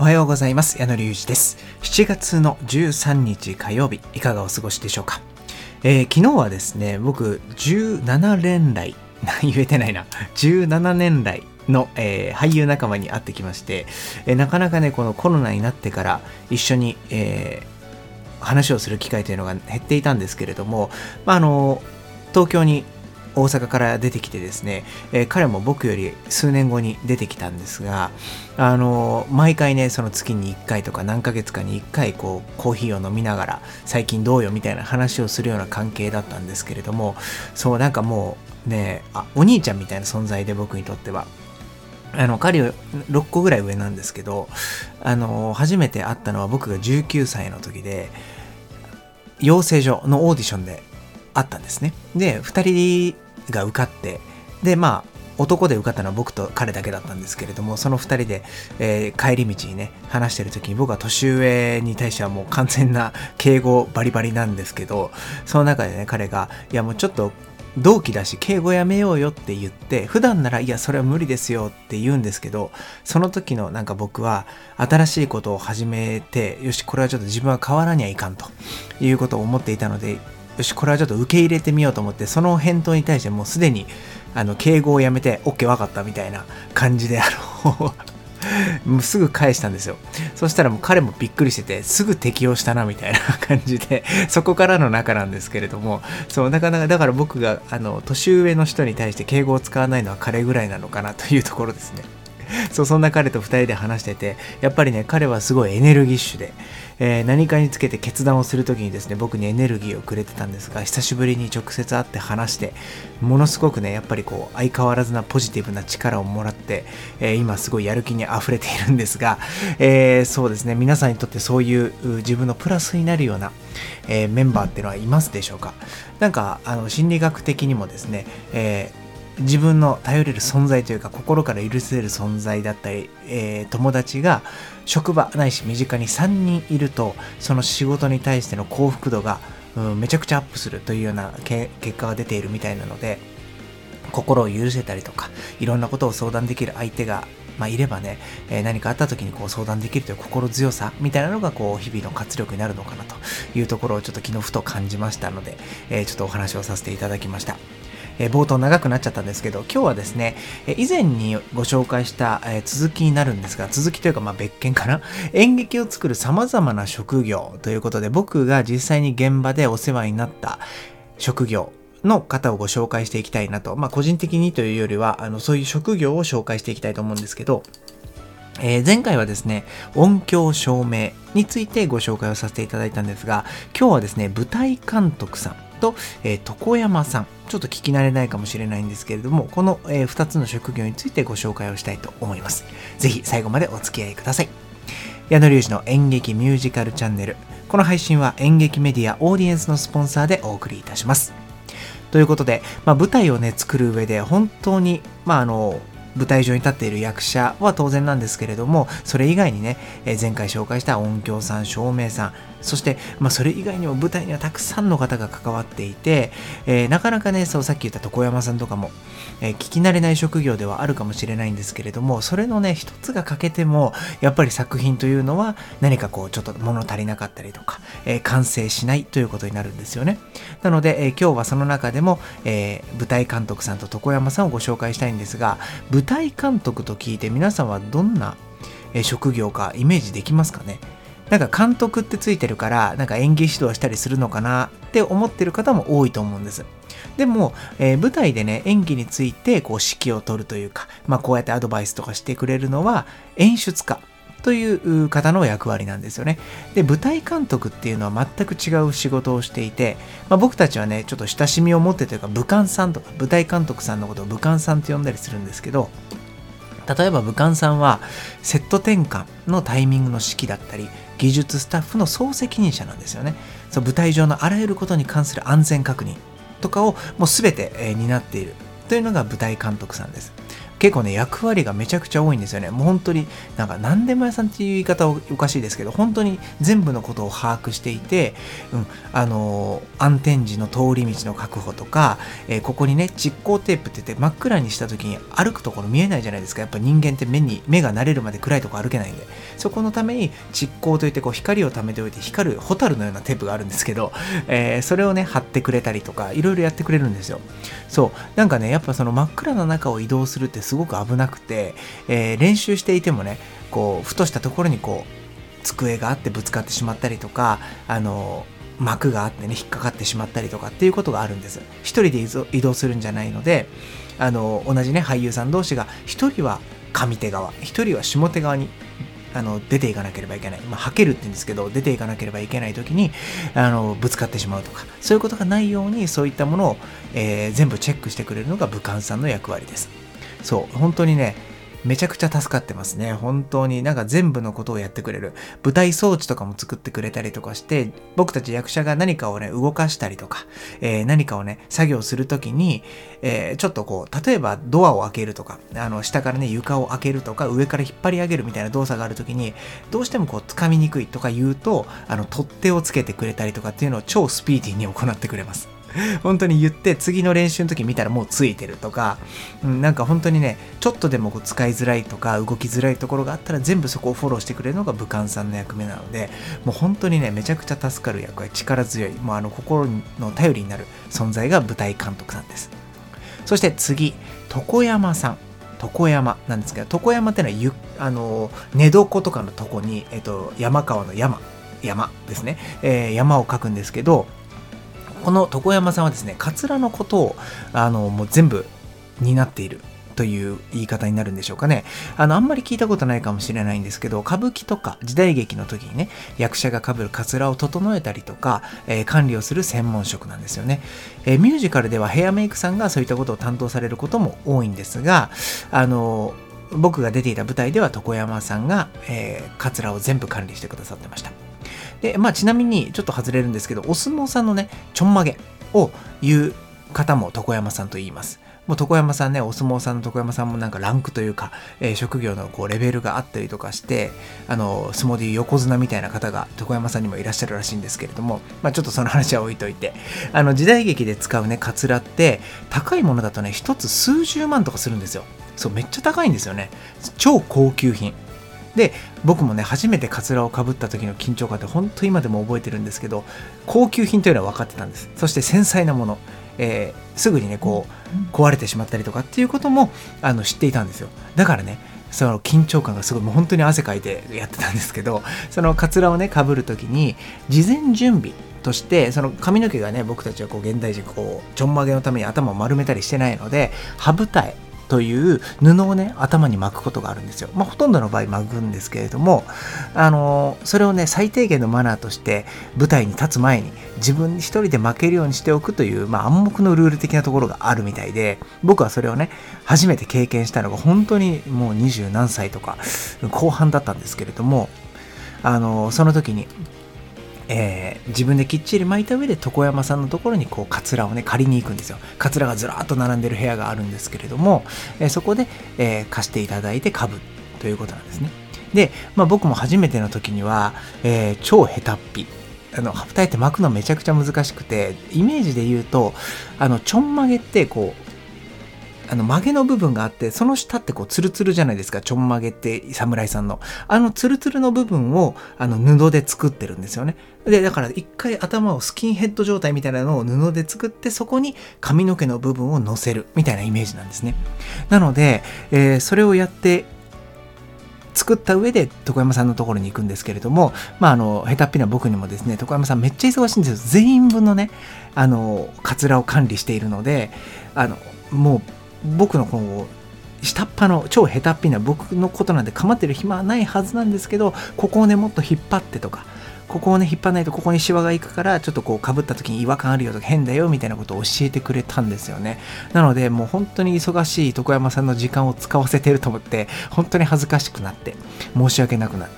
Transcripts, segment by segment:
おはようございます。矢野隆二です。7月の13日火曜日いかがお過ごしでしょうか、えー、昨日はですね僕17連来 言えてないな。17年来の、えー、俳優仲間に会ってきまして、えー、なかなかねこのコロナになってから一緒に、えー、話をする機会というのが減っていたんですけれども、まあ、あの東京に大阪から出てきてですね、えー、彼も僕より数年後に出てきたんですが、あのー、毎回ね、その月に1回とか何ヶ月かに1回、こう、コーヒーを飲みながら、最近どうよみたいな話をするような関係だったんですけれども、そう、なんかもうね、あ、お兄ちゃんみたいな存在で僕にとっては。あの、彼は6個ぐらい上なんですけど、あのー、初めて会ったのは僕が19歳の時で、養成所のオーディションであったんですね。で、2人が受かって、で、まあ、男で受かったのは僕と彼だけだったんですけれども、その2人で、えー、帰り道にね、話してる時に僕は年上に対してはもう完全な敬語バリバリなんですけど、その中でね、彼が、いやもうちょっと同期だし敬語やめようよって言って普段ならいやそれは無理ですよって言うんですけどその時のなんか僕は新しいことを始めてよしこれはちょっと自分は変わらにはいかんということを思っていたのでよしこれはちょっと受け入れてみようと思ってその返答に対してもうすでにあの敬語をやめて OK 分かったみたいな感じであの もうすぐ返したんですよ。そしたらもう彼もびっくりしてて、すぐ適応したなみたいな感じで、そこからの仲なんですけれども、そう、なかなか、だから僕が、あの、年上の人に対して敬語を使わないのは彼ぐらいなのかなというところですね。そう、そんな彼と2人で話してて、やっぱりね、彼はすごいエネルギッシュで、えー、何かにつけて決断をするときにですね、僕にエネルギーをくれてたんですが、久しぶりに直接会って話して、ものすごくね、やっぱりこう、相変わらずなポジティブな力をもらって、えー、今すごいやる気に溢れているんですが、えー、そうですね、皆さんにとってそういう自分のプラスになるような、えメンバーっていうのはいますでしょうか？なんか、あの、心理学的にもですね、え自分の頼れる存在というか心から許せる存在だったり、えー、友達が職場ないし身近に3人いるとその仕事に対しての幸福度が、うん、めちゃくちゃアップするというような結果が出ているみたいなので心を許せたりとかいろんなことを相談できる相手がまあ、いればね、えー、何かあった時にこう相談できるという心強さみたいなのがこう日々の活力になるのかなというところをちょっと昨日ふと感じましたので、えー、ちょっとお話をさせていただきました。え冒頭長くなっちゃったんですけど、今日はですね、え以前にご紹介した、え続きになるんですが、続きというかまあ別件かな？演劇を作る様々な職業ということで、僕が実際に現場でお世話になった職業の方をご紹介していきたいなと。まあ個人的にというよりは、あのそういう職業を紹介していきたいと思うんですけど、えー、前回はですね、音響照明についてご紹介をさせていただいたんですが、今日はですね、舞台監督さんと、えー、床山さん、ちょっと聞き慣れないかもしれないんですけれども、この、えー、2つの職業についてご紹介をしたいと思います。ぜひ最後までお付き合いください。矢野隆二の演劇ミュージカルチャンネル。この配信は演劇メディアオーディエンスのスポンサーでお送りいたします。ということで、まあ、舞台をね、作る上で本当に、まあ、あの、舞台上に立っている役者は当然なんですけれども、それ以外にね、え前回紹介した音響さん、照明さん、そして、まあ、それ以外にも舞台にはたくさんの方が関わっていて、えー、なかなかね、そうさっき言った床山さんとかも、えー、聞き慣れない職業ではあるかもしれないんですけれども、それのね、一つが欠けても、やっぱり作品というのは何かこう、ちょっと物足りなかったりとか、えー、完成しないということになるんですよね。なので、え今日はその中でも、え舞台監督さんと床山さんをご紹介したいんですが、舞台監督と聞いて皆さんはどんな職業かイメージできますかね？なんか監督ってついてるから、なんか演技指導したりするのかなって思ってる方も多いと思うんです。でも、えー、舞台でね、演技についてこう指揮を取るというか、まあこうやってアドバイスとかしてくれるのは演出家という方の役割なんですよね。で、舞台監督っていうのは全く違う仕事をしていて、まあ、僕たちはね、ちょっと親しみを持ってというか、武漢さんとか、舞台監督さんのことを武漢さんと呼んだりするんですけど、例えば武漢さんはセット転換のタイミングの指揮だったり技術スタッフの総責任者なんですよね。そう舞台上のあらゆることに関する安全確認とかをもう全て、え、担っているというのが舞台監督さんです。結構ね、役割がめちゃくちゃ多いんですよね。もう本当に、なんか何でも屋さんっていう言い方おかしいですけど、本当に全部のことを把握していて、うん、あのー、暗転時の通り道の確保とか、えー、ここにね、実光テープって言って真っ暗にした時に歩くところ見えないじゃないですか。やっぱ人間って目に、目が慣れるまで暗いとこ歩けないんで。そこのために蓄光といってこう光を貯めておいて光るホタルのようなテープがあるんですけど、えー、それをね貼ってくれたりとかいろいろやってくれるんですよそうなんかねやっぱその真っ暗な中を移動するってすごく危なくて、えー、練習していてもねこうふとしたところにこう机があってぶつかってしまったりとかあの膜があってね引っかかってしまったりとかっていうことがあるんです。一人で移動するんじゃないのであの同じね俳優さん同士が一人は上手側一人は下手側にあの出ていかなければいけない、まあ、はけるって言うんですけど出ていかなければいけない時にあのぶつかってしまうとかそういうことがないようにそういったものを、えー、全部チェックしてくれるのが武漢さんの役割です。そう本当にねめちゃくちゃ助かってますね。本当になんか全部のことをやってくれる。舞台装置とかも作ってくれたりとかして、僕たち役者が何かをね、動かしたりとか、えー、何かをね、作業するときに、えー、ちょっとこう、例えばドアを開けるとか、あの、下からね、床を開けるとか、上から引っ張り上げるみたいな動作があるときに、どうしてもこう、掴みにくいとか言うと、あの、取っ手をつけてくれたりとかっていうのを超スピーディーに行ってくれます。本当に言って次の練習の時見たらもうついてるとか、うん、なんか本当にねちょっとでもこう使いづらいとか動きづらいところがあったら全部そこをフォローしてくれるのが武漢さんの役目なのでもう本当にねめちゃくちゃ助かる役割力強いもうあの心の頼りになる存在が舞台監督さんです。そして次床山さん。床山なんですけど床山ってのはゆあの寝床とかのとこに、えっと、山川の山。山ですね、えー、山を描くんですけどこの床山さんはですね、カツラのことを、あの、もう全部担っているという言い方になるんでしょうかね。あの、あんまり聞いたことないかもしれないんですけど、歌舞伎とか時代劇の時にね、役者が被るカツラを整えたりとか、えー、管理をする専門職なんですよね、えー、ミュージカルではヘアメイクさんがそういったことを担当されることも多いんですが、あの、僕が出ていた舞台では床山さんが、えー、カツラを全部管理してくださってました。で、まあ、ちなみにちょっと外れるんですけど、お相撲さんのね、ちょんまげを言う方も床山さんと言います。もう床山さんね、お相撲さんの床山さんもなんかランクというか、えー、職業のこうレベルがあったりとかして、あの、相撲でいう横綱みたいな方が床山さんにもいらっしゃるらしいんですけれども、まあちょっとその話は置いといて、あの、時代劇で使うね、カツラって、高いものだとね、一つ数十万とかするんですよ。そう、めっちゃ高いんですよね。超高級品。で僕もね初めてカツラをかぶった時の緊張感って本当今でも覚えてるんですけど高級品というのは分かってたんです。そして繊細なもの、えー、すぐにねこう壊れてしまったりとかっていうこともあの知っていたんですよ。だからねその緊張感がすごいもう本当に汗かいてやってたんですけどそのカツラをねかぶる時に事前準備としてその髪の毛がね僕たちはこう現代人こうちょんまげのために頭を丸めたりしてないので羽二重という布をね頭に巻くことがあるんですよ。まあ、ほとんどの場合巻くんですけれどもあのそれをね最低限のマナーとして舞台に立つ前に自分一人で負けるようにしておくという、まあ、暗黙のルール的なところがあるみたいで僕はそれをね初めて経験したのが本当にもう二十何歳とか後半だったんですけれどもあのその時にえー、自分できっちり巻いた上で床山さんのところにこうカツラをね借りに行くんですよ。カツラがずらっと並んでる部屋があるんですけれども、えー、そこで、えー、貸していただいて買うということなんですね。で、まあ、僕も初めての時には、え超下手っぴ。あの、ハプタイって巻くのめちゃくちゃ難しくて、イメージで言うと、あの、ちょんまげってこう、あの曲げの部分があって、その下ってこうツルツルじゃないですか。ちょんまげって侍さんの。あのツルツルの部分をあの布で作ってるんですよね。で、だから一回頭をスキンヘッド状態みたいなのを布で作って、そこに髪の毛の部分を乗せるみたいなイメージなんですね。なので、えー、それをやって作った上で床山さんのところに行くんですけれども、まあ、あの、下手っぴな僕にもですね、床山さんめっちゃ忙しいんですよ。全員分のね、あの、カツラを管理しているので、あの、もう僕のこの下っ端の超下手っぴな僕のことなんで構ってる暇はないはずなんですけどここをねもっと引っ張ってとかここをね引っ張らないとここにシワがいくからちょっとこうかぶった時に違和感あるよとか変だよみたいなことを教えてくれたんですよね。なのでもう本当に忙しい床山さんの時間を使わせてると思って本当に恥ずかしくなって申し訳なくなって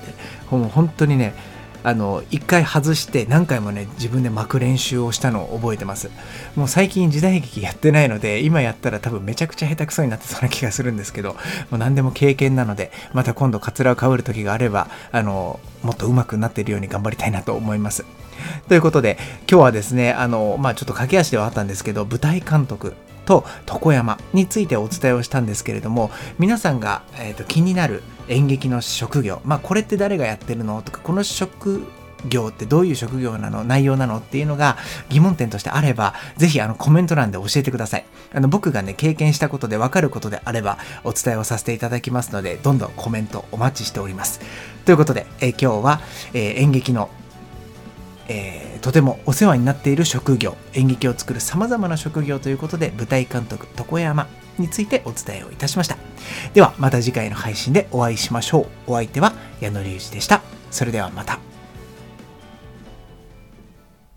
もう本当にねあの一回外して何回もね自分で巻く練習をしたのを覚えてます。もう最近時代劇やってないので今やったら多分めちゃくちゃ下手くそになってそうな気がするんですけどもう何でも経験なのでまた今度カツラをかぶる時があればあのもっと上手くなってるように頑張りたいなと思います。ということで今日はですねあのまあちょっと駆け足ではあったんですけど舞台監督と床山についてお伝えをしたんですけれども皆さんが、えーと、気になる演劇の職業。まあこれって誰がやってるの？とかこの職業ってどういう職業なの？内容なの？っていうのが疑問点としてあれば、ぜひあのコメント欄で教えてください。あの僕がね、経験したことでわかることであればお伝えをさせていただきますので、どんどんコメントお待ちしております。ということで、え今日は、えー、演劇のえー、とてもお世話になっている職業演劇を作るさまざまな職業ということで舞台監督床山についてお伝えをいたしました。ではまた次回の配信でお会いしましょう。お相手は矢野隆二でした。それではまた。